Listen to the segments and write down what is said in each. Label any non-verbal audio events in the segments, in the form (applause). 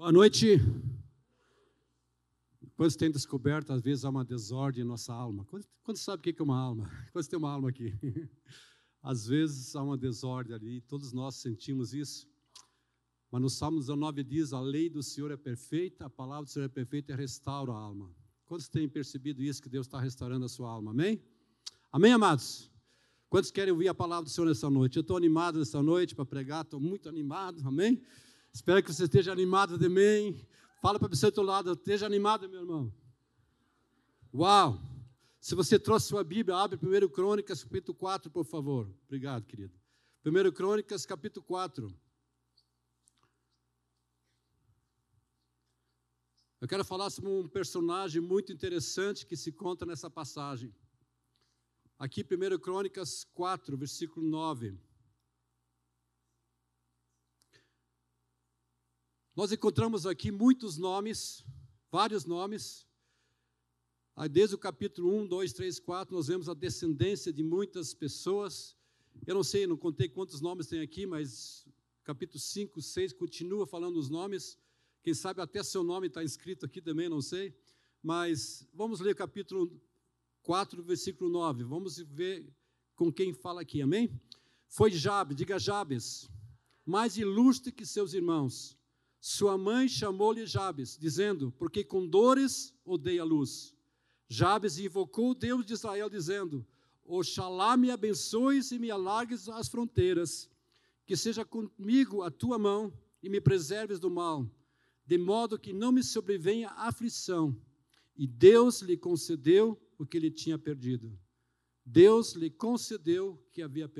Boa noite. Quantos têm descoberto, às vezes, há uma desordem em nossa alma? Quantos, quantos sabem o que é uma alma? (laughs) Quantos têm uma alma aqui? (laughs) Às vezes há uma desordem ali, todos nós sentimos isso. Mas no Salmo 19 diz: A lei do Senhor é perfeita, a palavra do Senhor é perfeita e restaura a alma. Quantos têm percebido isso, que Deus está restaurando a sua alma? Amém? Amém, amados? Quantos querem ouvir a palavra do Senhor nessa noite? Eu estou animado nessa noite para pregar, estou muito animado, amém? Espero que você esteja animado também. Fala para o seu outro lado, esteja animado, meu irmão. Uau! Se você trouxe sua Bíblia, abre 1 Crônicas, capítulo 4, por favor. Obrigado, querido. 1 Crônicas, capítulo 4. Eu quero falar sobre um personagem muito interessante que se conta nessa passagem. Aqui, 1 Crônicas 4, versículo 9. Nós encontramos aqui muitos nomes, vários nomes. Desde o capítulo 1, 2, 3, 4, nós vemos a descendência de muitas pessoas. Eu não sei, não contei quantos nomes tem aqui, mas capítulo 5, 6 continua falando os nomes. Quem sabe até seu nome está escrito aqui também, não sei. Mas vamos ler capítulo 4, versículo 9. Vamos ver com quem fala aqui, amém? Foi Jabes, diga Jabes, mais ilustre que seus irmãos sua mãe chamou-lhe Jabes, dizendo: Porque com dores odeia a luz. Jabes invocou o Deus de Israel, dizendo: Oxalá me abençoes e me alargues as fronteiras, que seja comigo a tua mão e me preserves do mal, de modo que não me sobrevenha aflição. E Deus lhe concedeu o que ele tinha perdido. Deus lhe concedeu o que havia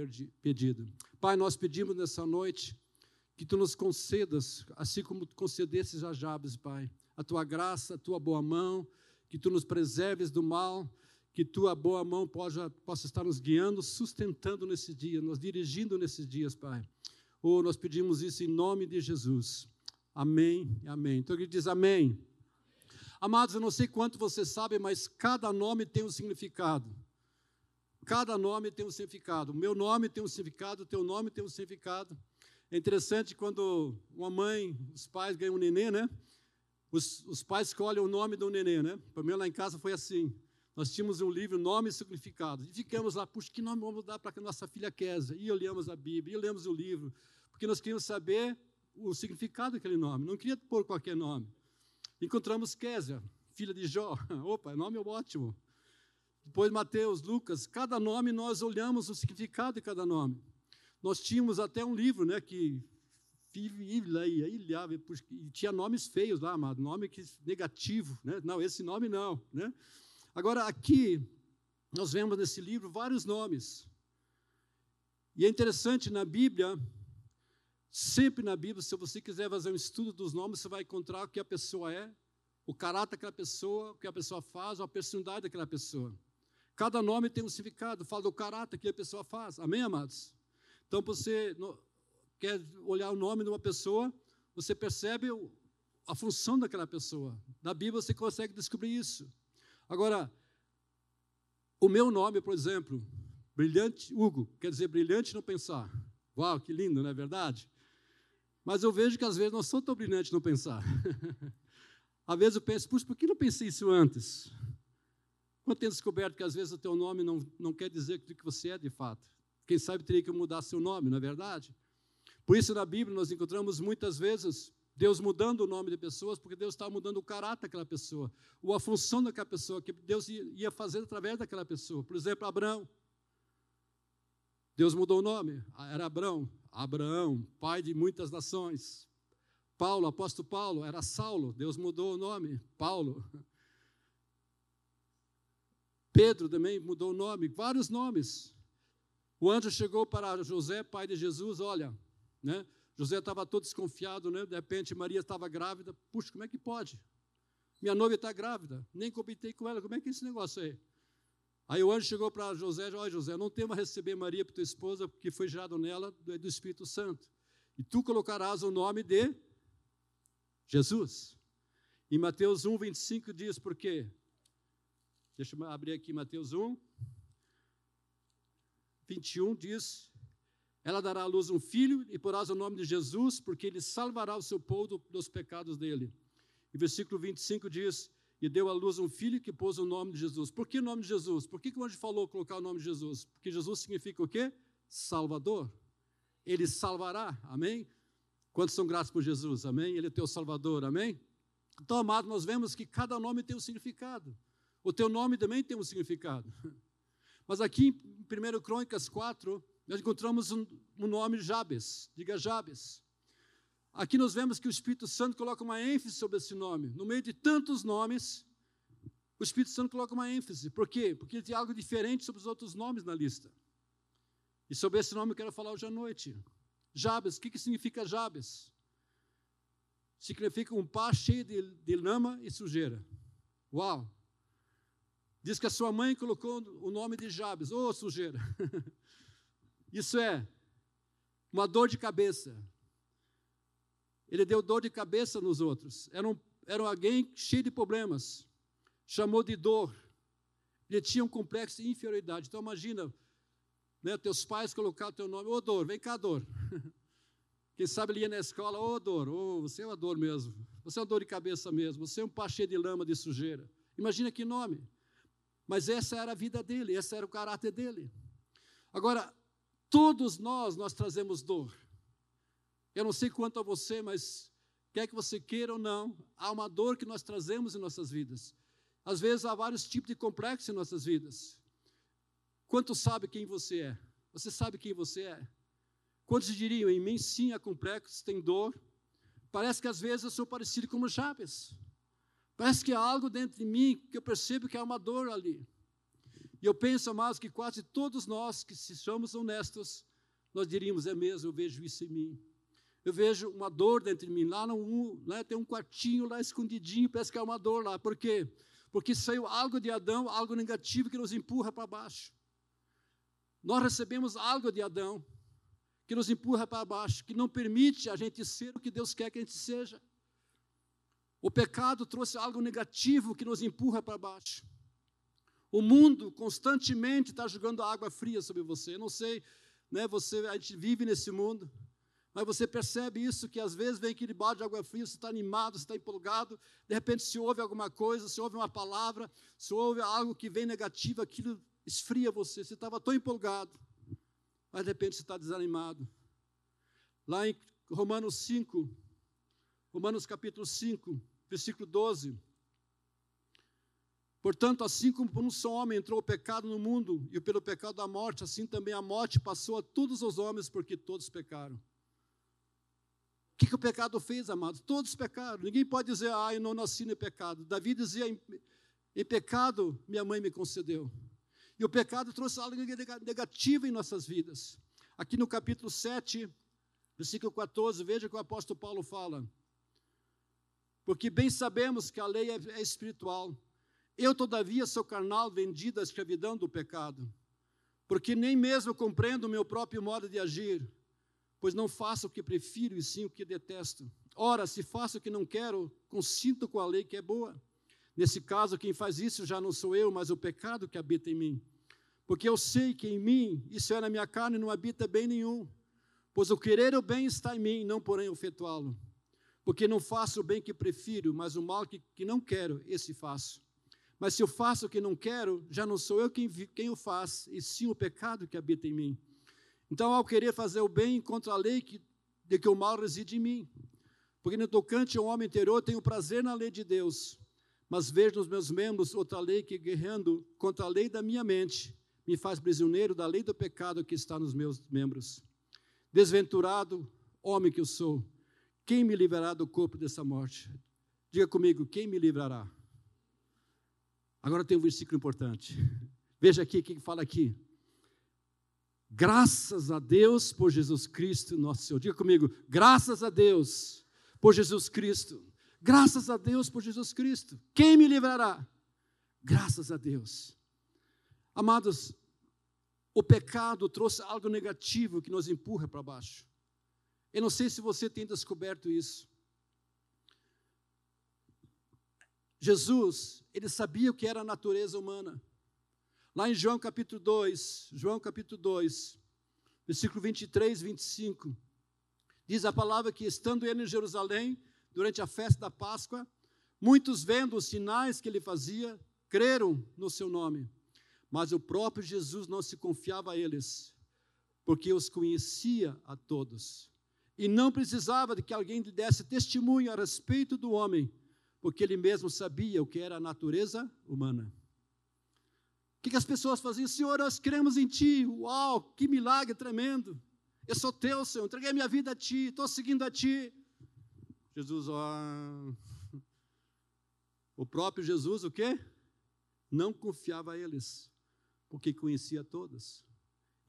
pedido. Pai, nós pedimos nessa noite que tu nos concedas, assim como concedesses a Jabes, Pai, a tua graça, a tua boa mão, que tu nos preserves do mal, que tua boa mão possa, possa estar nos guiando, sustentando nesse dia, nos dirigindo nesses dias, Pai. Oh, nós pedimos isso em nome de Jesus. Amém, amém. Então ele diz amém. Amados, eu não sei quanto você sabe, mas cada nome tem um significado. Cada nome tem um significado. O meu nome tem um significado, o teu nome tem um significado. É interessante quando uma mãe, os pais ganham um nenê, né? Os, os pais escolhem o nome do nenê, né? Para mim lá em casa foi assim. Nós tínhamos um livro, nome e significado. E ficamos lá, puxa, que nome vamos dar para a nossa filha Késia? E olhamos a Bíblia, e lemos o livro, porque nós queríamos saber o significado daquele nome. Não queria pôr qualquer nome. Encontramos Késia, filha de Jó. (laughs) Opa, nome é ótimo. Depois Mateus, Lucas, cada nome nós olhamos o significado de cada nome. Nós tínhamos até um livro, né, que e tinha nomes feios lá, amado, nome que negativo, né? Não, esse nome não, né? Agora aqui nós vemos nesse livro vários nomes. E é interessante na Bíblia, sempre na Bíblia, se você quiser fazer um estudo dos nomes, você vai encontrar o que a pessoa é, o caráter daquela pessoa, o que a pessoa faz, a personalidade daquela pessoa. Cada nome tem um significado, fala do caráter que a pessoa faz. Amém, amados? Então, você quer olhar o nome de uma pessoa, você percebe a função daquela pessoa. Na Bíblia você consegue descobrir isso. Agora, o meu nome, por exemplo, brilhante Hugo, quer dizer brilhante no pensar. Uau, que lindo, não é verdade? Mas eu vejo que às vezes não sou tão brilhante no pensar. (laughs) às vezes eu penso, por que não pensei isso antes? Quando tenho descoberto que às vezes o teu nome não, não quer dizer o que você é de fato. Quem sabe teria que mudar seu nome, não é verdade? Por isso, na Bíblia, nós encontramos muitas vezes Deus mudando o nome de pessoas, porque Deus estava mudando o caráter daquela pessoa, ou a função daquela pessoa, que Deus ia fazer através daquela pessoa. Por exemplo, Abraão. Deus mudou o nome, era Abraão, Abraão, pai de muitas nações. Paulo, apóstolo Paulo, era Saulo, Deus mudou o nome, Paulo. (laughs) Pedro também mudou o nome, vários nomes. O anjo chegou para José, pai de Jesus, olha, né? José estava todo desconfiado, né? De repente Maria estava grávida. Puxa, como é que pode? Minha noiva está grávida, nem comentei com ela, como é que é esse negócio aí? Aí o anjo chegou para José, olha José, não tema receber Maria para tua esposa, porque foi gerado nela do Espírito Santo. E tu colocarás o nome de Jesus. Em Mateus 1, 25 diz por quê? Deixa eu abrir aqui Mateus 1. 21 diz: Ela dará à luz um filho e porás o nome de Jesus, porque ele salvará o seu povo dos pecados dele. E versículo 25 diz: E deu à luz um filho que pôs o nome de Jesus. Por que o nome de Jesus? Por que, que o anjo falou colocar o nome de Jesus? Porque Jesus significa o quê? Salvador. Ele salvará, amém? Quantos são gratos por Jesus, amém? Ele é teu Salvador, amém? Então, amado, nós vemos que cada nome tem um significado. O teu nome também tem um significado. Mas aqui em 1 Crônicas 4, nós encontramos um, um nome Jabes, diga Jabes. Aqui nós vemos que o Espírito Santo coloca uma ênfase sobre esse nome. No meio de tantos nomes, o Espírito Santo coloca uma ênfase. Por quê? Porque ele tem algo diferente sobre os outros nomes na lista. E sobre esse nome eu quero falar hoje à noite. Jabes, o que, que significa Jabes? Significa um pá cheio de, de lama e sujeira. Uau! Diz que a sua mãe colocou o nome de Jabes, ô oh, sujeira. (laughs) Isso é uma dor de cabeça. Ele deu dor de cabeça nos outros. Era, um, era alguém cheio de problemas. Chamou de dor. Ele tinha um complexo de inferioridade. Então imagina, né, teus pais colocaram teu nome, ô oh, dor, vem cá, dor. (laughs) Quem sabe ele ia na escola, ô oh, dor, oh, você é uma dor mesmo. Você é uma dor de cabeça mesmo. Você é um cheio de lama, de sujeira. Imagina que nome. Mas essa era a vida dele, esse era o caráter dele. Agora, todos nós, nós trazemos dor. Eu não sei quanto a você, mas quer que você queira ou não, há uma dor que nós trazemos em nossas vidas. Às vezes há vários tipos de complexos em nossas vidas. Quantos sabe quem você é? Você sabe quem você é? Quantos diriam, em mim sim há complexos, tem dor. Parece que às vezes eu sou parecido com o Jabes. Parece que há algo dentro de mim que eu percebo que há uma dor ali. E eu penso, amados, que quase todos nós que se somos honestos, nós diríamos, é mesmo, eu vejo isso em mim. Eu vejo uma dor dentro de mim. Lá, no, tem um quartinho lá escondidinho, parece que há uma dor lá. Por quê? Porque saiu algo de Adão, algo negativo que nos empurra para baixo. Nós recebemos algo de Adão que nos empurra para baixo, que não permite a gente ser o que Deus quer que a gente seja. O pecado trouxe algo negativo que nos empurra para baixo. O mundo constantemente está jogando água fria sobre você. Eu não sei, né, você, a gente vive nesse mundo, mas você percebe isso, que às vezes vem aquele balde de água fria, você está animado, você está empolgado, de repente se ouve alguma coisa, se ouve uma palavra, se ouve algo que vem negativo, aquilo esfria você. Você estava tão empolgado, mas de repente você está desanimado. Lá em Romanos 5, Romanos capítulo 5, versículo 12. Portanto, assim como por um só homem entrou o pecado no mundo, e pelo pecado da morte, assim também a morte passou a todos os homens, porque todos pecaram. O que, que o pecado fez, amados? Todos pecaram. Ninguém pode dizer, ah, eu não nasci no pecado. Davi dizia, em, em pecado minha mãe me concedeu. E o pecado trouxe algo negativo em nossas vidas. Aqui no capítulo 7, versículo 14, veja que o apóstolo Paulo fala. Porque bem sabemos que a lei é, é espiritual. Eu, todavia, sou carnal, vendido à escravidão do pecado. Porque nem mesmo compreendo o meu próprio modo de agir, pois não faço o que prefiro e sim o que detesto. Ora, se faço o que não quero, consinto com a lei que é boa. Nesse caso, quem faz isso já não sou eu, mas o pecado que habita em mim. Porque eu sei que em mim, isso é na minha carne, não habita bem nenhum. Pois o querer o bem está em mim, não porém efetuá-lo. Porque não faço o bem que prefiro, mas o mal que, que não quero, esse faço. Mas se eu faço o que não quero, já não sou eu quem, quem o faz, e sim o pecado que habita em mim. Então, ao querer fazer o bem, contra a lei que, de que o mal reside em mim. Porque no tocante ao homem interior, tenho prazer na lei de Deus, mas vejo nos meus membros outra lei que, guerreando contra a lei da minha mente, me faz prisioneiro da lei do pecado que está nos meus membros. Desventurado homem que eu sou, quem me livrará do corpo dessa morte? Diga comigo, quem me livrará? Agora tem um versículo importante. Veja aqui o que fala aqui. Graças a Deus por Jesus Cristo, nosso Senhor. Diga comigo, graças a Deus por Jesus Cristo. Graças a Deus por Jesus Cristo. Quem me livrará? Graças a Deus. Amados, o pecado trouxe algo negativo que nos empurra para baixo. Eu não sei se você tem descoberto isso. Jesus, ele sabia o que era a natureza humana. Lá em João capítulo 2, João capítulo 2, versículo 23, 25. Diz a palavra que, estando ele em Jerusalém, durante a festa da Páscoa, muitos vendo os sinais que ele fazia, creram no seu nome. Mas o próprio Jesus não se confiava a eles, porque os conhecia a todos. E não precisava de que alguém lhe desse testemunho a respeito do homem, porque ele mesmo sabia o que era a natureza humana. O que, as pessoas faziam? Senhor, nós cremos em Ti. Uau, que milagre tremendo. Eu sou teu, Senhor, entreguei minha vida a Ti, estou seguindo a Ti. Jesus, ó, o próprio Jesus, o quê? Não confiava a eles, porque conhecia todos.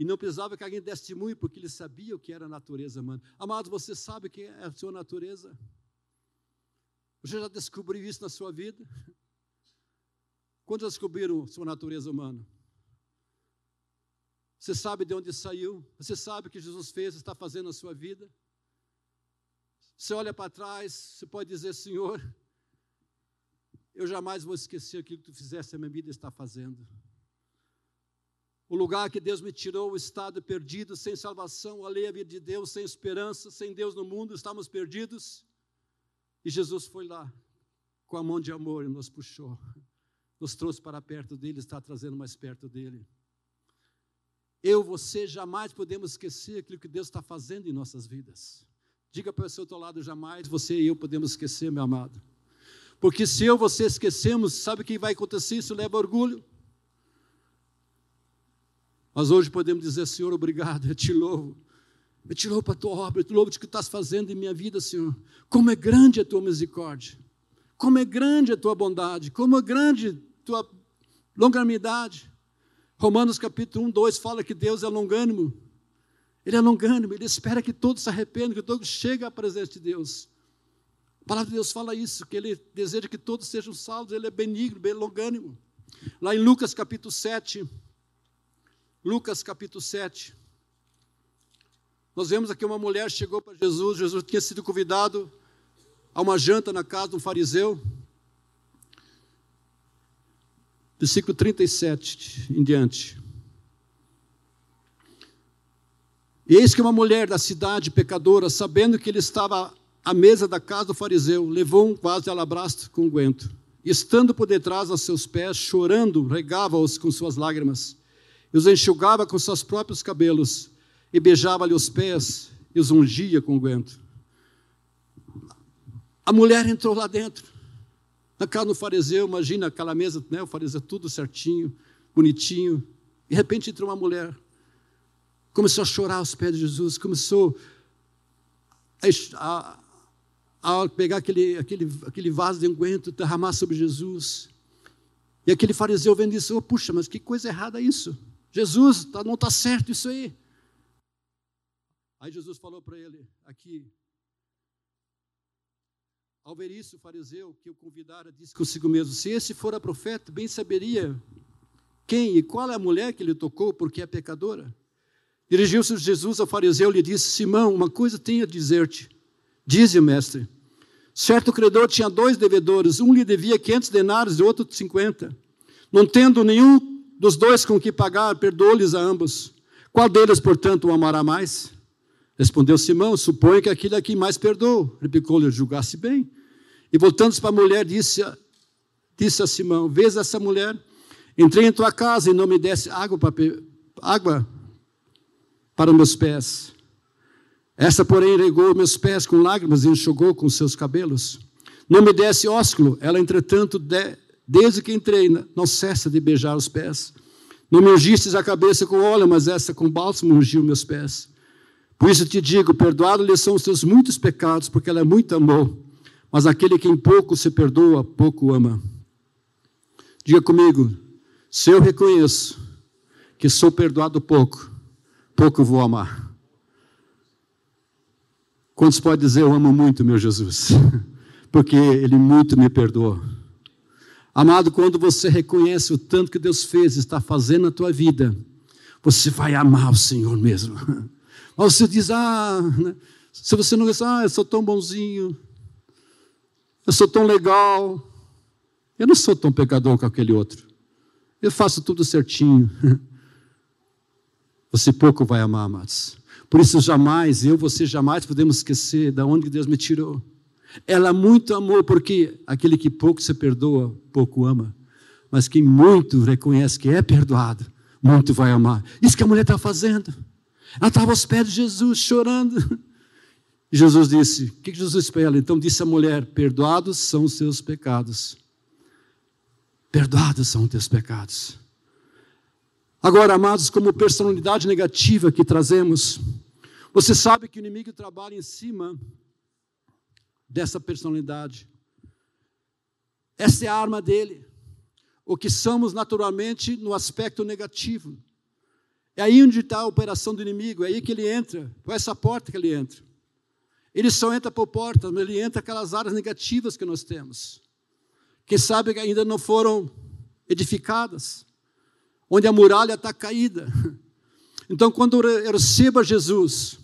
E não precisava que alguém desse testemunho, porque ele sabia o que era a natureza humana. Amado, você sabe o que é a sua natureza? Você já descobriu isso na sua vida? Quando descobriram sua natureza humana? Você sabe de onde saiu? Você sabe o que Jesus fez, está fazendo na sua vida? Você olha para trás, você pode dizer, Senhor, eu jamais vou esquecer aquilo que tu fizeste, a minha vida está fazendo. O lugar que Deus me tirou, o estado perdido, sem salvação, alheia à vida de Deus, sem esperança, sem Deus no mundo, estamos perdidos. E Jesus foi lá, com a mão de amor, e nos puxou, nos trouxe para perto dele, está trazendo mais perto dele. Eu, você, jamais podemos esquecer aquilo que Deus está fazendo em nossas vidas. Diga para o seu outro lado, jamais você e eu podemos esquecer, meu amado. Porque se eu você esquecemos, sabe o que vai acontecer? Isso leva orgulho. Mas hoje podemos dizer, Senhor, obrigado, eu te louvo. Eu te louvo para a tua obra, eu te louvo de que estás fazendo em minha vida, Senhor. Como é grande a tua misericórdia, como é grande a tua bondade, como é grande a tua longanimidade. Romanos capítulo 1, 2 fala que Deus é longânimo. Ele é longânimo, ele espera que todos se arrependam, que todos cheguem à presença de Deus. A palavra de Deus fala isso, que ele deseja que todos sejam salvos, ele é benigno, bem longânimo. Lá em Lucas capítulo 7, Lucas capítulo 7, nós vemos aqui uma mulher chegou para Jesus, Jesus tinha sido convidado a uma janta na casa de um fariseu. versículo 37 em diante. Eis que uma mulher da cidade pecadora, sabendo que ele estava à mesa da casa do fariseu, levou um vaso de alabastro com guento. E estando por detrás aos seus pés, chorando, regava-os com suas lágrimas, e os enxugava com seus próprios cabelos, e beijava-lhe os pés, e os ungia com guento. A mulher entrou lá dentro. Na casa do fariseu, imagina aquela mesa, né, o fariseu tudo certinho, bonitinho. De repente entrou uma mulher, começou a chorar aos pés de Jesus, começou a, a, a pegar aquele, aquele, aquele vaso de unguento, derramar sobre Jesus. E aquele fariseu vendo isso, oh, puxa, mas que coisa errada isso. Jesus, tá, não está certo isso aí. Aí Jesus falou para ele, aqui, ao ver isso, o fariseu que o convidara disse consigo mesmo: Se esse fora profeta, bem saberia quem e qual é a mulher que lhe tocou, porque é pecadora. Dirigiu-se Jesus ao fariseu e lhe disse: Simão, uma coisa tenho a dizer-te. Dize, mestre. Certo credor tinha dois devedores, um lhe devia 500 denários e outro 50. Não tendo nenhum dos dois com que pagar, perdoou-lhes a ambos. Qual deles, portanto, o amará mais? Respondeu Simão: Suponho que aquele a quem mais perdoou. Replicou-lhe: Julgasse bem. E voltando-se para a mulher, disse, disse a Simão: Vês essa mulher? Entrei em tua casa e não me desse água para, água para meus pés. Essa, porém, regou meus pés com lágrimas e enxugou com seus cabelos. Não me desse ósculo. Ela, entretanto, de, desde que entrei, não cessa de beijar os pés. Não me ungistes a cabeça com óleo, mas essa com bálsamo ungiu meus pés. Por isso te digo: perdoado-lhe são os teus muitos pecados, porque ela é muito amou. Mas aquele que em pouco se perdoa, pouco ama. Diga comigo: se eu reconheço que sou perdoado pouco, pouco vou amar. Quantos podem dizer eu amo muito meu Jesus? (laughs) Porque Ele muito me perdoou. Amado, quando você reconhece o tanto que Deus fez está fazendo na tua vida, você vai amar o Senhor mesmo. (laughs) Mas você diz, ah, né? se você não diz, ah, eu sou tão bonzinho, eu sou tão legal, eu não sou tão pecador com aquele outro, eu faço tudo certinho. (laughs) você pouco vai amar, amados. Por isso, jamais, eu, você jamais podemos esquecer de onde Deus me tirou. Ela muito amou, porque aquele que pouco se perdoa, pouco ama. Mas quem muito reconhece que é perdoado, muito vai amar. Isso que a mulher está fazendo. Ela estava aos pés de Jesus, chorando. E Jesus disse: O que Jesus disse para ela? Então disse a mulher: Perdoados são os seus pecados. Perdoados são os teus pecados. Agora, amados, como personalidade negativa que trazemos, você sabe que o inimigo trabalha em cima dessa personalidade. Essa é a arma dele. O que somos naturalmente no aspecto negativo. É aí onde está a operação do inimigo, é aí que ele entra, por essa porta que ele entra. Ele só entra por porta, mas ele entra aquelas áreas negativas que nós temos. Quem sabe que ainda não foram edificadas, onde a muralha está caída. (laughs) Então, quando eu recebo Jesus,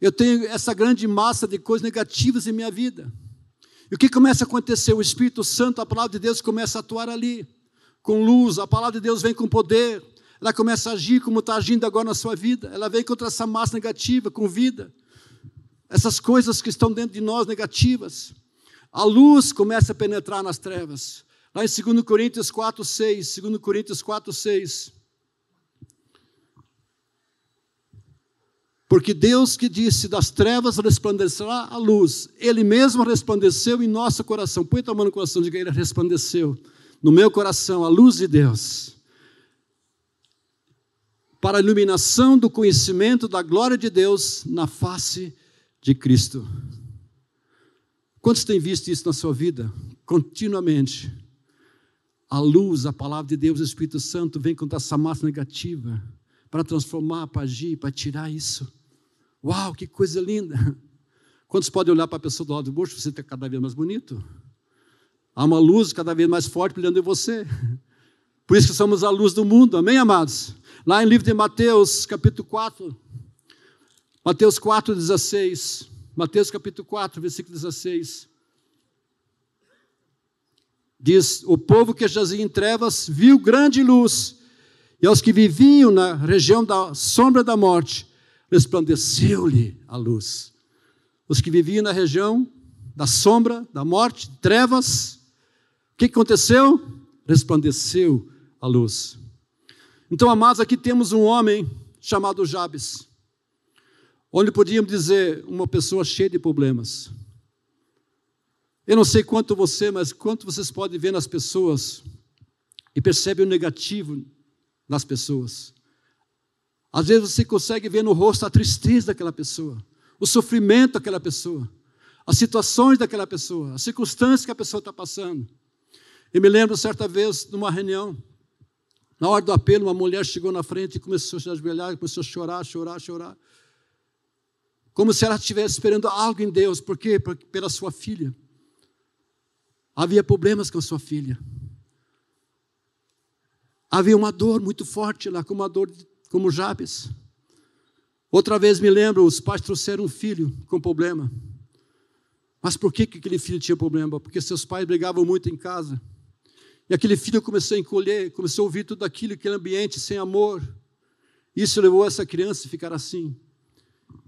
eu tenho essa grande massa de coisas negativas em minha vida. E o que começa a acontecer? O Espírito Santo, a palavra de Deus começa a atuar ali, com luz, a palavra de Deus vem com poder, ela começa a agir como está agindo agora na sua vida, ela vem contra essa massa negativa, com vida essas coisas que estão dentro de nós negativas. A luz começa a penetrar nas trevas. Lá em 2 Coríntios 4, 6, 2 Coríntios 4, 6. Porque Deus que disse, das trevas resplandecerá a luz, Ele mesmo resplandeceu em nosso coração. Põe a mão no coração, diga, Ele resplandeceu no meu coração, a luz de Deus. Para a iluminação do conhecimento da glória de Deus na face de Cristo. Quantos têm visto isso na sua vida? Continuamente. A luz, a palavra de Deus, o Espírito Santo vem contra essa massa negativa para transformar, para agir, para tirar isso. Uau, que coisa linda! (laughs) Quantos podem olhar para a pessoa do lado do bucho? Você está cada vez mais bonito. Há uma luz cada vez mais forte brilhando em você. (laughs) Por isso que somos a luz do mundo, amém, amados? Lá em livro de Mateus, capítulo 4, Mateus 4, 16. Mateus capítulo 4, versículo 16. Diz: O povo que jazia em trevas viu grande luz, e aos que viviam na região da sombra da morte, resplandeceu-lhe a luz. Os que viviam na região da sombra da morte, trevas, o que aconteceu? Resplandeceu a luz. Então, amados, aqui temos um homem chamado Jabes onde podíamos dizer uma pessoa cheia de problemas. Eu não sei quanto você, mas quanto vocês podem ver nas pessoas e percebe o negativo nas pessoas. Às vezes você consegue ver no rosto a tristeza daquela pessoa, o sofrimento daquela pessoa, as situações daquela pessoa, as circunstâncias que a pessoa está passando. Eu me lembro certa vez, numa reunião, na hora do apelo, uma mulher chegou na frente e começou a se ajoelhar, começou a chorar, chorar, chorar como se ela estivesse esperando algo em Deus, por quê? Pela sua filha. Havia problemas com a sua filha. Havia uma dor muito forte lá, como a dor como Jabes. Outra vez me lembro, os pais trouxeram um filho com problema. Mas por que, que aquele filho tinha problema? Porque seus pais brigavam muito em casa. E aquele filho começou a encolher, começou a ouvir tudo aquilo, aquele ambiente sem amor. Isso levou essa criança a ficar assim.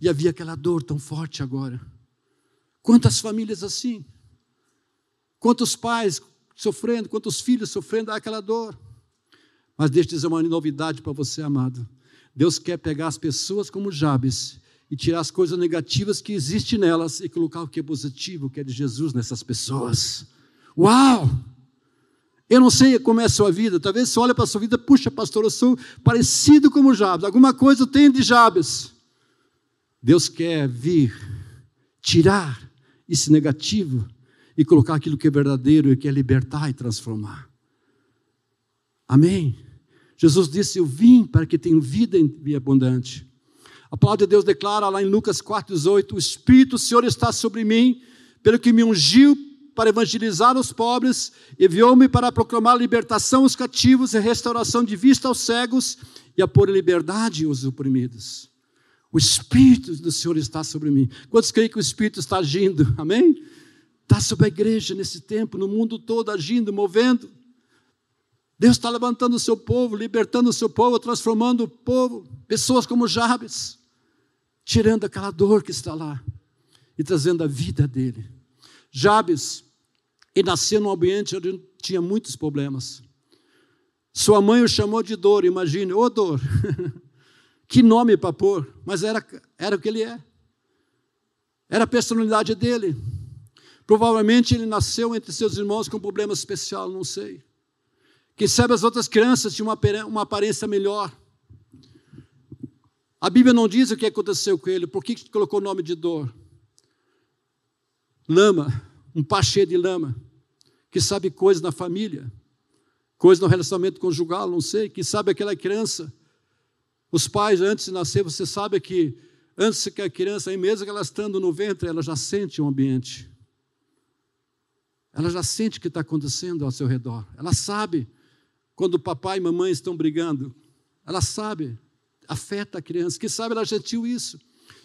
E havia aquela dor tão forte agora. Quantas famílias assim? Quantos pais sofrendo, quantos filhos sofrendo aquela dor? Mas deixa eu dizer uma novidade para você, amado. Deus quer pegar as pessoas como Jabes e tirar as coisas negativas que existem nelas e colocar o que é positivo, que é de Jesus nessas pessoas. Uau! Eu não sei como é a sua vida, talvez você olhe para a sua vida, puxa, pastor, eu sou parecido como Jabes, alguma coisa tenho de Jabes. Deus quer vir tirar esse negativo e colocar aquilo que é verdadeiro e que é libertar e transformar. Amém? Jesus disse: Eu vim para que tenham vida abundante. A palavra de Deus declara lá em Lucas 4,18: O Espírito do Senhor está sobre mim, pelo que me ungiu para evangelizar os pobres, enviou-me para proclamar libertação aos cativos e restauração de vista aos cegos e a pôr em liberdade os oprimidos. O Espírito do Senhor está sobre mim. Quantos creem que o Espírito está agindo? Amém? Está sobre a igreja nesse tempo, no mundo todo, agindo, movendo. Deus está levantando o seu povo, libertando o seu povo, transformando o povo, pessoas como Jabes, tirando aquela dor que está lá e trazendo a vida dele. Jabes, ele nasceu num ambiente onde tinha muitos problemas. Sua mãe o chamou de dor, imagine, ô dor. (laughs) que nome para pôr, mas era, era o que ele é. Era a personalidade dele. Provavelmente ele nasceu entre seus irmãos com um problema especial, não sei. Quem sabe as outras crianças tinham uma, uma aparência melhor. A Bíblia não diz o que aconteceu com ele, por que colocou o nome de dor? Lama, um pachê de lama, que sabe coisas na família, coisas no relacionamento conjugal, não sei, que sabe aquela criança. Os pais, antes de nascer, você sabe que antes que a criança, aí mesmo que ela estando no ventre, ela já sente o ambiente. Ela já sente o que está acontecendo ao seu redor. Ela sabe quando papai e mamãe estão brigando. Ela sabe, afeta a criança. Que sabe ela sentiu isso.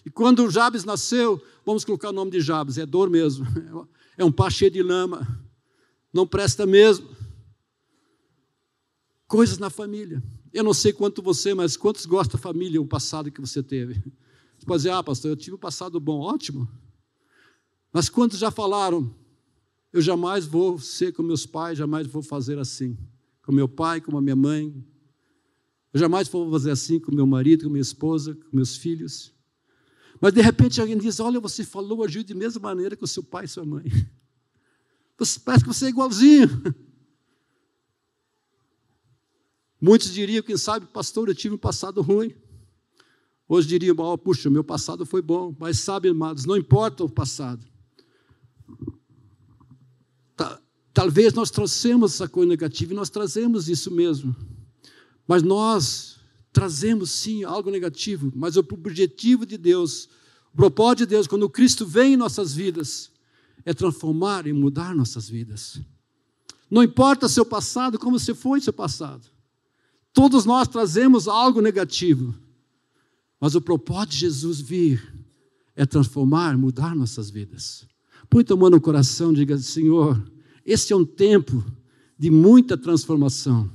E quando Jabes nasceu, vamos colocar o nome de Jabes, é dor mesmo. (laughs) É um pá cheio de lama. Não presta mesmo. Coisas na família. Eu não sei quanto você, mas quantos gostam da família, o passado que você teve? Você pode dizer, ah, pastor, eu tive um passado bom, ótimo. Mas quantos já falaram, eu jamais vou ser como meus pais, jamais vou fazer assim com meu pai, com a minha mãe. Eu jamais vou fazer assim com meu marido, com minha esposa, com meus filhos. Mas de repente alguém diz: Olha, você falou, agiu de mesma maneira que o seu pai e sua mãe. (laughs) Você, parece que você é igualzinho. (laughs) Muitos diriam, quem sabe, pastor, eu tive um passado ruim. Hoje diriam, oh, puxa, meu passado foi bom. Mas sabe, amados, não importa o passado. Talvez nós trouxemos essa coisa negativa e nós trazemos isso mesmo. Mas nós trazemos sim algo negativo, mas o objetivo de Deus, o propósito de Deus, quando Cristo vem em nossas vidas, é transformar e mudar nossas vidas. Não importa seu passado, como você foi seu passado. Todos nós trazemos algo negativo. Mas o propósito de Jesus vir é transformar, mudar nossas vidas. Põe tua mão no coração, diga: Senhor, esse é um tempo de muita transformação.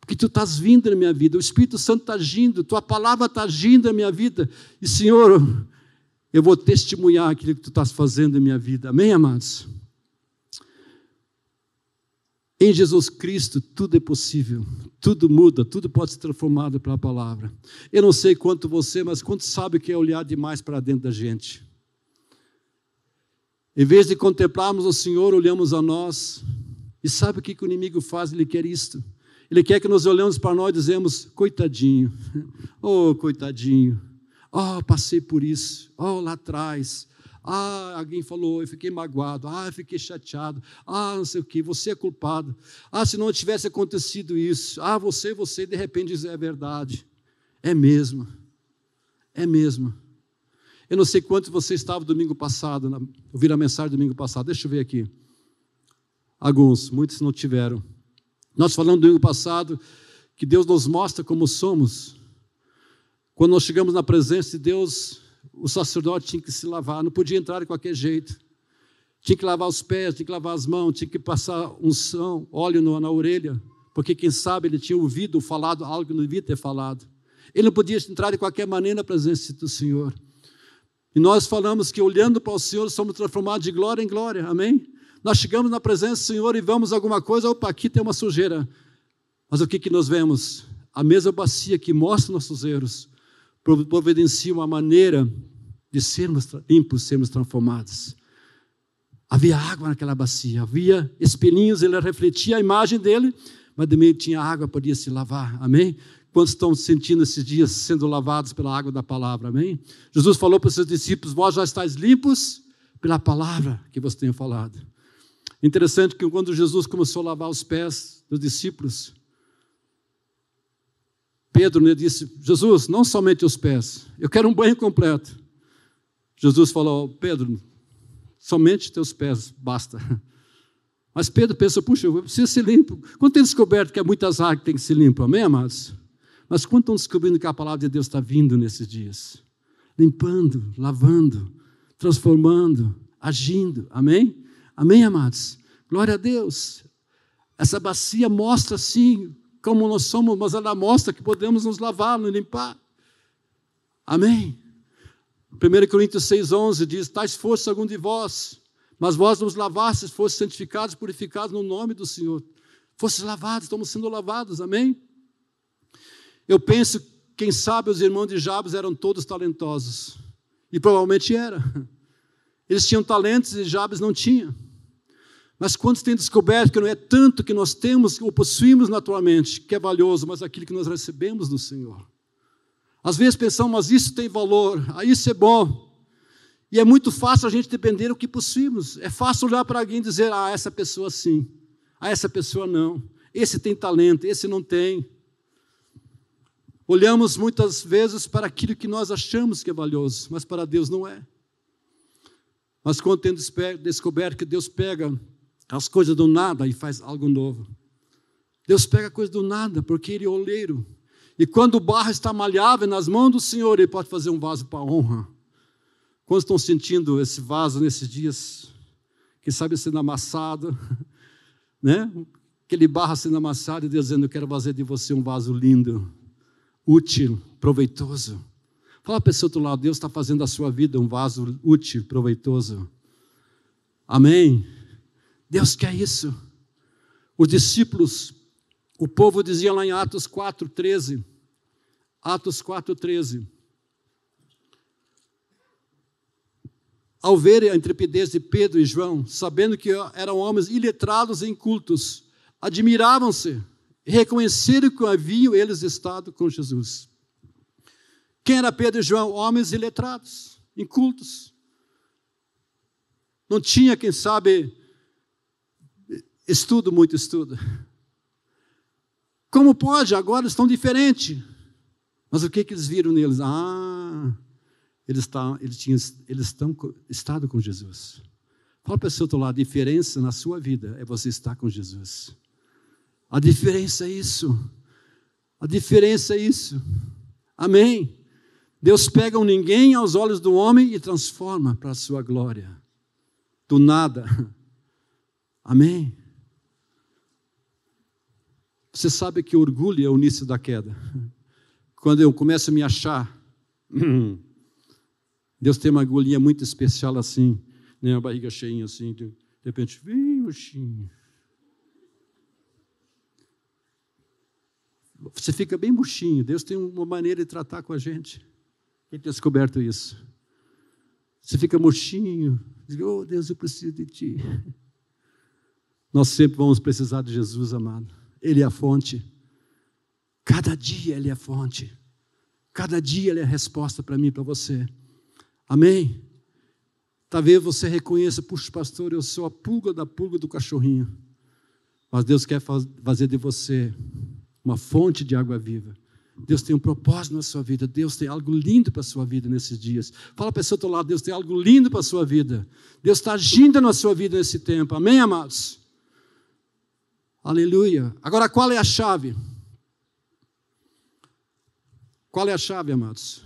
Porque tu estás vindo na minha vida, o Espírito Santo está agindo, tua palavra está agindo na minha vida. E, Senhor, eu vou testemunhar aquilo que tu estás fazendo na minha vida. Amém, amados? Em Jesus Cristo tudo é possível, tudo muda, tudo pode ser transformado pela palavra. Eu não sei quanto você, mas quanto sabe que é olhar demais para dentro da gente. Em vez de contemplarmos o Senhor, olhamos a nós. E sabe o que, que o inimigo faz? Ele quer isto. Ele quer que nós olhemos para nós e dizemos, coitadinho, (laughs) oh, coitadinho, oh, passei por isso, oh, lá atrás, ah, alguém falou, eu fiquei magoado, ah, eu fiquei chateado, ah, não sei o que, você é culpado, ah, se não tivesse acontecido isso, ah, você, você, de repente diz, é verdade, é mesmo, é mesmo. Eu não sei quantos você estava domingo passado, na, ouviram a mensagem domingo passado, deixa eu ver aqui. Alguns, muitos não tiveram. Nós falamos domingo passado que Deus nos mostra como somos. Quando nós chegamos na presença de Deus, o sacerdote tinha que se lavar, não podia entrar de qualquer jeito. Tinha que lavar os pés, tinha que lavar as mãos, tinha que passar unção, óleo na orelha, porque quem sabe ele tinha ouvido, falado algo que não devia ter falado. Ele não podia entrar de qualquer maneira na presença do Senhor. E nós falamos que olhando para o Senhor somos transformados de glória em glória, amém? Nós chegamos na presença do Senhor e vamos alguma coisa, opa, aqui tem uma sujeira. Mas o que, que nós vemos? A mesma bacia que mostra nossos erros, providencia uma maneira de sermos limpos, sermos transformados. Havia água naquela bacia, havia espinhos, ele refletia a imagem dele, mas também tinha água, podia se lavar, amém? Quantos estão sentindo esses dias sendo lavados pela água da palavra, amém? Jesus falou para os seus discípulos: Vós já estáis limpos pela palavra que você tem falado. Interessante que quando Jesus começou a lavar os pés dos discípulos, Pedro né, disse: Jesus, não somente os pés, eu quero um banho completo. Jesus falou: Pedro, somente teus pés basta. Mas Pedro pensou: puxa, eu preciso ser limpo. Quando tem descoberto que há muitas águas que tem que ser limpo, amém, amados? Mas quando estão descobrindo que a palavra de Deus está vindo nesses dias? Limpando, lavando, transformando, agindo. Amém? Amém, amados? Glória a Deus. Essa bacia mostra assim como nós somos, mas ela mostra que podemos nos lavar, nos limpar. Amém? 1 Coríntios 6,11 diz: Tais fosse algum de vós, mas vós nos lavastes, fosse santificados, purificados no nome do Senhor. Fosse lavados, estamos sendo lavados, amém? Eu penso, quem sabe os irmãos de Jabes eram todos talentosos. E provavelmente era. Eles tinham talentos e Jabes não tinha. Mas quando têm descoberto que não é tanto que nós temos ou possuímos naturalmente, que é valioso, mas aquilo que nós recebemos do Senhor. Às vezes pensamos, mas isso tem valor, ah, isso é bom. E é muito fácil a gente depender do que possuímos. É fácil olhar para alguém e dizer, ah, essa pessoa sim, ah, essa pessoa não. Esse tem talento, esse não tem. Olhamos muitas vezes para aquilo que nós achamos que é valioso, mas para Deus não é. Mas quando temos descoberto que Deus pega as coisas do nada e faz algo novo. Deus pega a coisa do nada, porque Ele é oleiro. E quando o barro está malhável nas mãos do Senhor, Ele pode fazer um vaso para honra. Quando estão sentindo esse vaso nesses dias, que sabe sendo amassado, (laughs) né? Aquele barro sendo amassado e dizendo: Eu quero fazer de você um vaso lindo, útil, proveitoso. Fala a pessoa do lado, Deus está fazendo da sua vida um vaso útil, proveitoso. Amém? Deus quer isso. Os discípulos, o povo dizia lá em Atos 4,13. Atos 4,13. Ao verem a intrepidez de Pedro e João, sabendo que eram homens iletrados e incultos, admiravam-se reconheceram que haviam eles estado com Jesus. Quem era Pedro e João? Homens iletrados, incultos. Não tinha, quem sabe, Estudo, muito estudo. Como pode? Agora estão diferentes. Mas o que, que eles viram neles? Ah, eles, estão, eles, tinham, eles estão estado com Jesus. Fala para o seu outro lado, a diferença na sua vida é você estar com Jesus. A diferença é isso. A diferença é isso. Amém. Deus pega um ninguém aos olhos do homem e transforma para a sua glória. Do nada. Amém. Você sabe que orgulho é o início da queda. Quando eu começo a me achar, (clears throat) Deus tem uma agulhinha muito especial assim, né, a barriga cheinha assim, de, repente, vem, murchinho. Você fica bem murchinho. Deus tem uma maneira de tratar com a gente. Quem tem descoberto isso? Você fica murchinho, diz, oh Deus, eu preciso de Ti. Nós sempre vamos precisar de Jesus, amado. Ele é a fonte. Cada dia Ele é a fonte. Cada dia Ele é a resposta para mim, para você. Amém? Talvez você reconheça, puxa, pastor, eu sou a pulga da pulga do cachorrinho. Mas Deus quer fazer de você uma fonte de água viva. Deus tem um propósito na sua vida. Deus tem algo lindo para a sua vida nesses dias. Fala para a do lado, Deus tem algo lindo para a sua vida. Deus está agindo na sua vida nesse tempo. Amém, amados? Aleluia. Agora, qual é a chave? Qual é a chave, amados?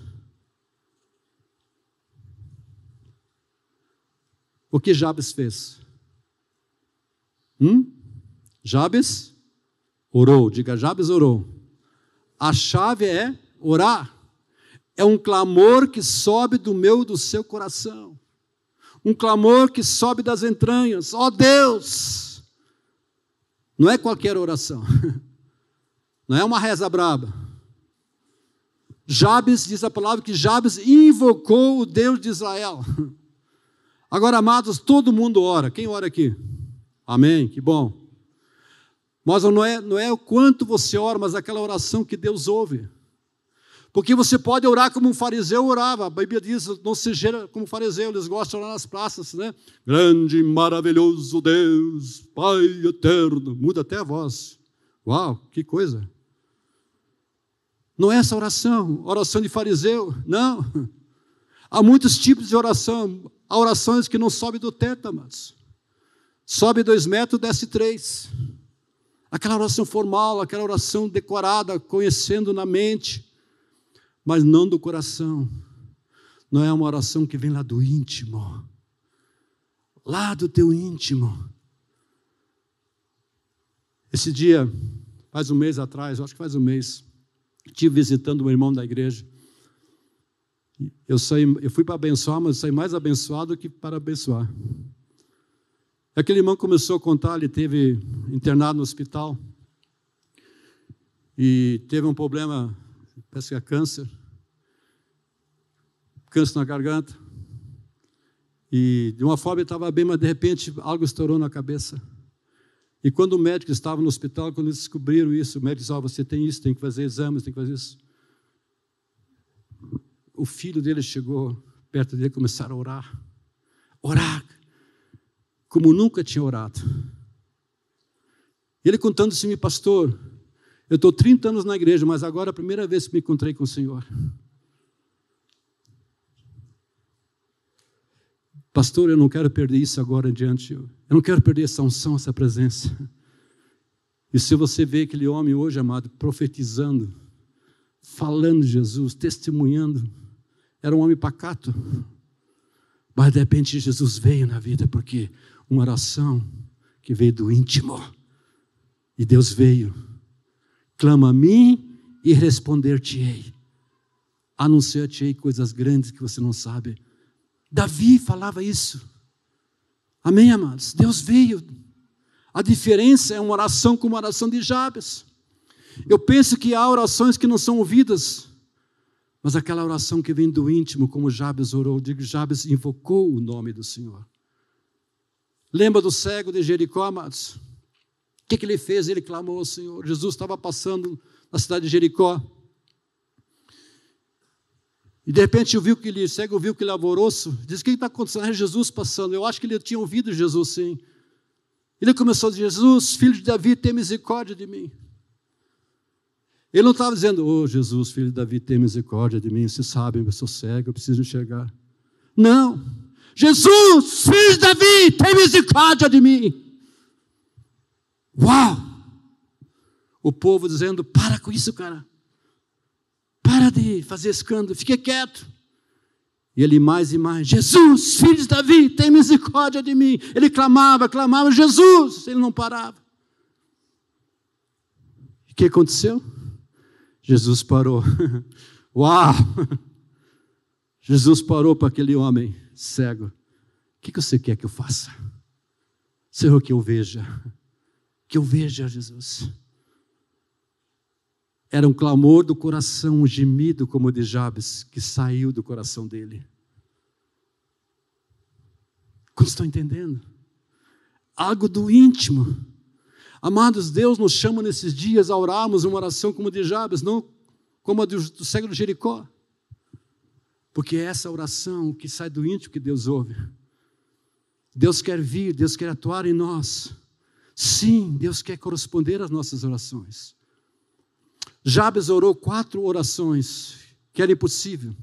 O que Jabes fez? Hum? Jabes orou. Diga, Jabes orou. A chave é orar. É um clamor que sobe do meu, do seu coração. Um clamor que sobe das entranhas. Ó oh, Deus! Não é qualquer oração. (laughs) Não é uma reza braba. Jabes, diz a palavra que Jabes invocou o Deus de Israel. (laughs) Agora, amados, todo mundo ora. Quem ora aqui? Amém, que bom. Mas não é, não é o quanto você ora, mas aquela oração que Deus ouve. Porque você pode orar como um fariseu orava. A Bíblia diz, não seja como fariseu, eles gostam de orar nas praças, né? Grande, maravilhoso Deus, Pai eterno. Muda até a voz. Uau, que coisa. Não é essa oração, oração de fariseu, não. Há muitos tipos de oração. Há orações que não sobem do teto, mas sobe dois metros, desce três. Aquela oração formal, aquela oração decorada, conhecendo na mente mas não do coração. Não é uma oração que vem lá do íntimo, lá do teu íntimo. Esse dia, faz um mês atrás, acho que faz um mês, estive visitando um irmão da igreja. Eu, saí, eu fui para abençoar, mas saí mais abençoado que para abençoar. Aquele irmão começou a contar, ele teve internado no hospital e teve um problema, parece que é câncer, câncer na garganta. E de uma forma ele estava bem, mas de repente algo estourou na cabeça. E quando o médico estava no hospital, quando eles descobriram isso, o médico disse: oh, você tem isso, tem que fazer exames, tem que fazer isso. O filho dele chegou perto dele começaram a orar. Orar como nunca tinha orado. Ele contando assim, pastor, eu estou 30 anos na igreja, mas agora é a primeira vez que me encontrei com o Senhor. Pastor, eu não quero perder isso agora em diante. Eu não quero perder essa unção, essa presença. E se você vê aquele homem hoje, amado, profetizando, falando de Jesus, testemunhando, era um homem pacato. Mas de repente Jesus veio na vida, porque uma oração que veio do íntimo. E Deus veio. Clama a mim e responder-te-ei. Anunciar-te-ei coisas grandes que você não sabe. Davi falava isso. Amém, amados? Deus veio. A diferença é uma oração como a oração de Jabes. Eu penso que há orações que não são ouvidas, mas aquela oração que vem do íntimo, como Jabes orou, digo, Jabes invocou o nome do Senhor. Lembra do cego de Jericó, amados? O que, que ele fez? Ele clamou ao Senhor. Jesus estava passando na cidade de Jericó. E de repente viu que ele, cego viu que ele alvoroço, diz: O que está acontecendo? É Jesus passando. Eu acho que ele tinha ouvido Jesus sim. Ele começou a dizer: Jesus, filho de Davi, tem misericórdia de mim. Ele não estava dizendo: Oh, Jesus, filho de Davi, tem misericórdia de mim. Vocês sabem, eu sou cego, eu preciso enxergar. Não. Jesus, filho de Davi, tem misericórdia de mim. Uau! O povo dizendo: Para com isso, cara. Para de fazer escândalo, fique quieto. E ele mais e mais, Jesus, filho de Davi, tem misericórdia de mim. Ele clamava, clamava, Jesus, ele não parava. O que aconteceu? Jesus parou. (laughs) Uau! Jesus parou para aquele homem cego. O que você quer que eu faça? Senhor, que eu veja. Que eu veja, Jesus. Era um clamor do coração, um gemido como o de Jabes, que saiu do coração dele. Como estão entendendo? Algo do íntimo. Amados, Deus nos chama nesses dias a orarmos uma oração como de Jabes, não como a do, do cego de Jericó. Porque é essa oração que sai do íntimo que Deus ouve. Deus quer vir, Deus quer atuar em nós. Sim, Deus quer corresponder às nossas orações. Jabes orou quatro orações, que era impossível.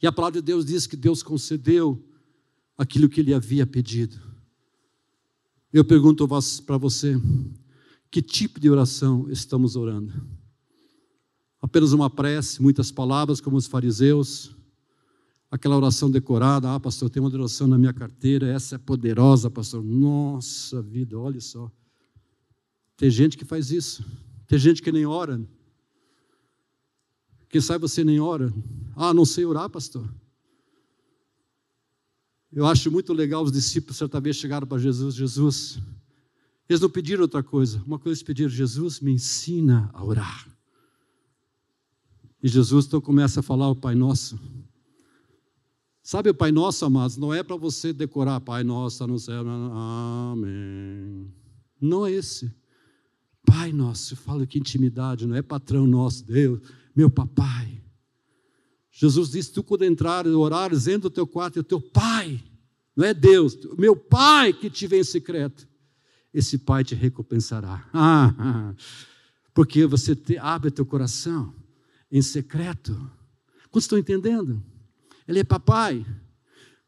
E a palavra de Deus diz que Deus concedeu aquilo que ele havia pedido. Eu pergunto para você, que tipo de oração estamos orando? Apenas uma prece, muitas palavras, como os fariseus, aquela oração decorada, ah, pastor, tem uma oração na minha carteira, essa é poderosa, pastor. Nossa vida, olha só. Tem gente que faz isso, tem gente que nem ora. Quem sabe você nem ora. Ah, não sei orar, pastor. Eu acho muito legal os discípulos, certa vez, chegaram para Jesus: Jesus, eles não pediram outra coisa. Uma coisa eles pediram: Jesus, me ensina a orar. E Jesus então começa a falar o Pai Nosso. Sabe o Pai Nosso, amados, não é para você decorar Pai Nosso no céu. Amém. Não é esse. Pai Nosso, fala que intimidade, não é patrão nosso, Deus meu papai. Jesus disse: Tu, quando entrar e orares, entra no teu quarto, e o teu pai, não é Deus, meu pai que te vê em secreto, esse pai te recompensará. Ah, (laughs) ah, porque você te, abre teu coração em secreto. Quantos estão entendendo? Ele é papai.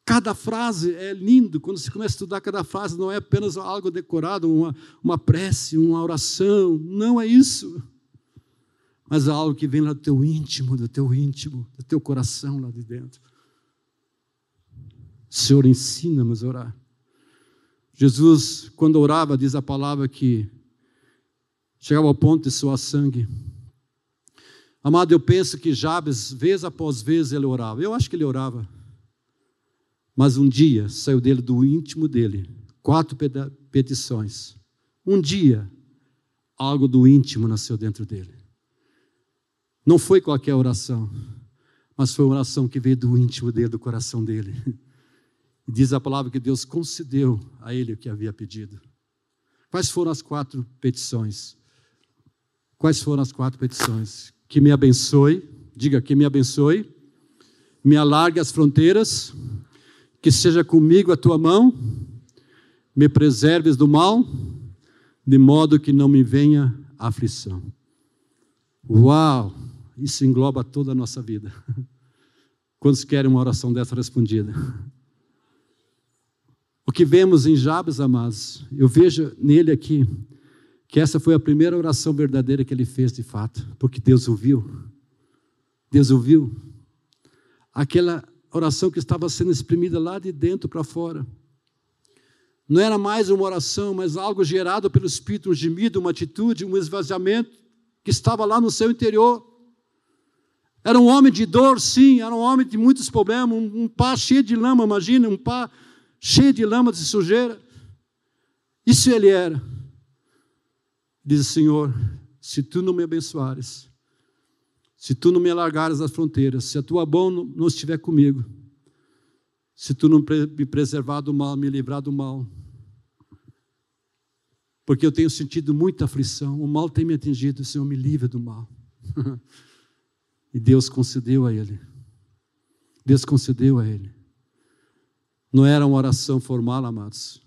Cada frase é lindo. Quando você começa a estudar cada frase, não é apenas algo decorado, uma, uma prece, uma oração. Não é isso mas é algo que vem lá do teu íntimo, do teu íntimo, do teu coração lá de dentro. Senhor, ensina-nos a orar. Jesus, quando orava, diz a palavra que Chegava ao ponto de suar sangue. Amado, eu penso que Jabes, vez após vez, ele orava. Eu acho que ele orava. Mas um dia saiu dele, do íntimo dele, quatro petições. Um dia, algo do íntimo nasceu dentro dele. Não foi qualquer oração, mas foi uma oração que veio do íntimo dele, do coração dele. E diz a palavra que Deus concedeu a ele o que havia pedido. Quais foram as quatro petições? Quais foram as quatro petições? Que me abençoe, diga que me abençoe, me alargue as fronteiras, que seja comigo a tua mão, me preserves do mal, de modo que não me venha aflição. Uau! Isso engloba toda a nossa vida. (laughs) Quantos querem uma oração dessa respondida? O que vemos em Jabes, amados, eu vejo nele aqui que essa foi a primeira oração verdadeira que ele fez de fato, porque Deus ouviu. Deus ouviu. Aquela oração que estava sendo exprimida lá de dentro para fora. Não era mais uma oração, mas algo gerado pelo Espírito, um gemido, uma atitude, um esvaziamento que estava lá no seu interior. Era um homem de dor, sim, era um homem de muitos problemas, um, um pá cheio de lama, imagina, um pá cheio de lama de sujeira. Isso ele era. Diz Senhor: se tu não me abençoares, se tu não me alargares as fronteiras, se a tua mão não estiver comigo, se tu não me preservar do mal, me livrar do mal, porque eu tenho sentido muita aflição, o mal tem me atingido, Senhor me livre do mal. (laughs) e Deus concedeu a ele. Deus concedeu a ele. Não era uma oração formal, amados.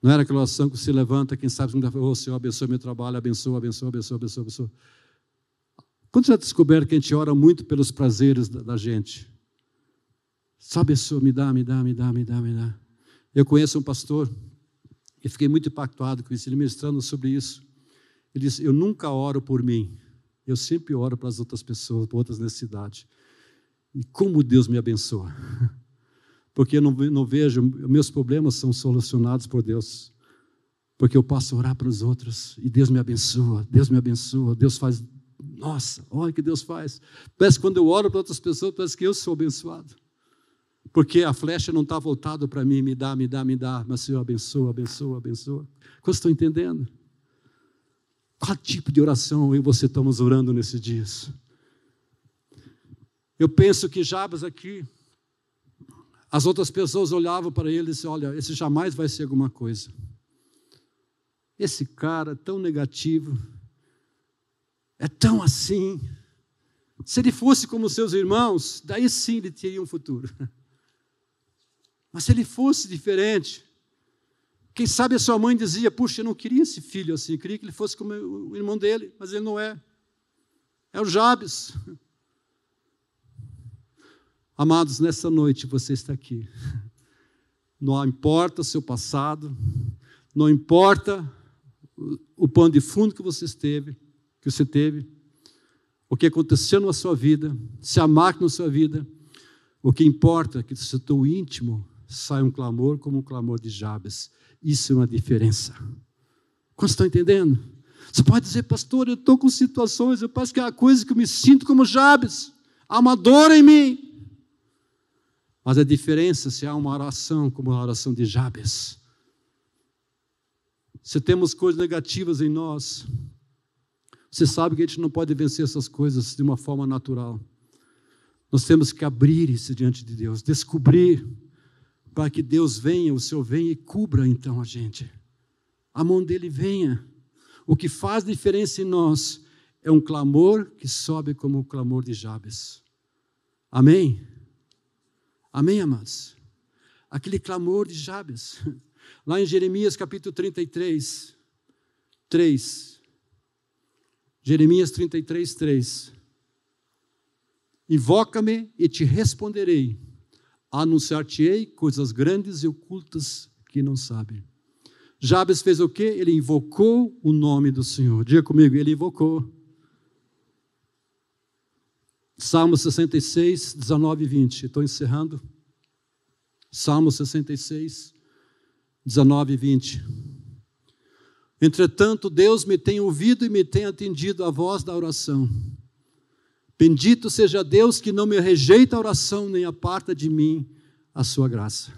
Não era aquela oração que se levanta, quem sabe, oh, Senhor, abençoe meu trabalho, abençoa, abençoa, abençoa, abençoa, abençoa. Quando já descoberto que a gente ora muito pelos prazeres da, da gente? Só abençoa, me dá, me dá, me dá, me dá, me dá. Eu conheço um pastor e fiquei muito impactado com isso, ele ministrando sobre isso. Ele disse: Eu nunca oro por mim, eu sempre oro para as outras pessoas, para outras necessidades. E como Deus me abençoa. (laughs) porque eu não, não vejo, meus problemas são solucionados por Deus. Porque eu posso orar para os outros e Deus me abençoa, Deus me abençoa, Deus faz. Nossa, olha que Deus faz. Parece que quando eu oro para outras pessoas, parece que eu sou abençoado. Porque a flecha não está voltada para mim, me dá, me dá, me dá, mas Senhor abençoa, abençoa, abençoa. Quantos estão entendendo? Qual tipo de oração eu e você estamos orando nesses dias? Eu penso que Jabas aqui, as outras pessoas olhavam para ele e diziam: Olha, esse jamais vai ser alguma coisa. Esse cara tão negativo, é tão assim. Se ele fosse como seus irmãos, daí sim ele teria um futuro. (laughs) Mas se ele fosse diferente, quem sabe a sua mãe dizia: Puxa, eu não queria esse filho assim, eu queria que ele fosse como o irmão dele, mas ele não é. É o Jabes. (laughs) Amados, nessa noite você está aqui. Não importa o seu passado, não importa o pano de fundo que você esteve, que você teve, o que aconteceu na sua vida, se há máquina na sua vida, o que importa é que do seu teu íntimo sai um clamor como o clamor de Jabes. Isso é uma diferença. Quantos estão entendendo? Você pode dizer, pastor, eu estou com situações, eu parece que é uma coisa que eu me sinto como Jabes, há uma dor em mim. Mas a diferença se há uma oração como a oração de Jabes. Se temos coisas negativas em nós, você sabe que a gente não pode vencer essas coisas de uma forma natural. Nós temos que abrir isso diante de Deus, descobrir, para que Deus venha, o Senhor venha e cubra então a gente. A mão dele venha. O que faz diferença em nós é um clamor que sobe como o clamor de Jabes. Amém? Amém, amados? Aquele clamor de Jabes. (laughs) Lá em Jeremias capítulo 33, 3. Jeremias 33, 3. Invoca-me e te responderei. Anunciar-te-ei coisas grandes e ocultas que não sabem. Jabes fez o quê? Ele invocou o nome do Senhor. Diga comigo, ele invocou. Salmo 66, 19 e 20. Estou encerrando. Salmo 66, 19 e 20. Entretanto, Deus me tem ouvido e me tem atendido a voz da oração. Bendito seja Deus que não me rejeita a oração nem aparta de mim a sua graça.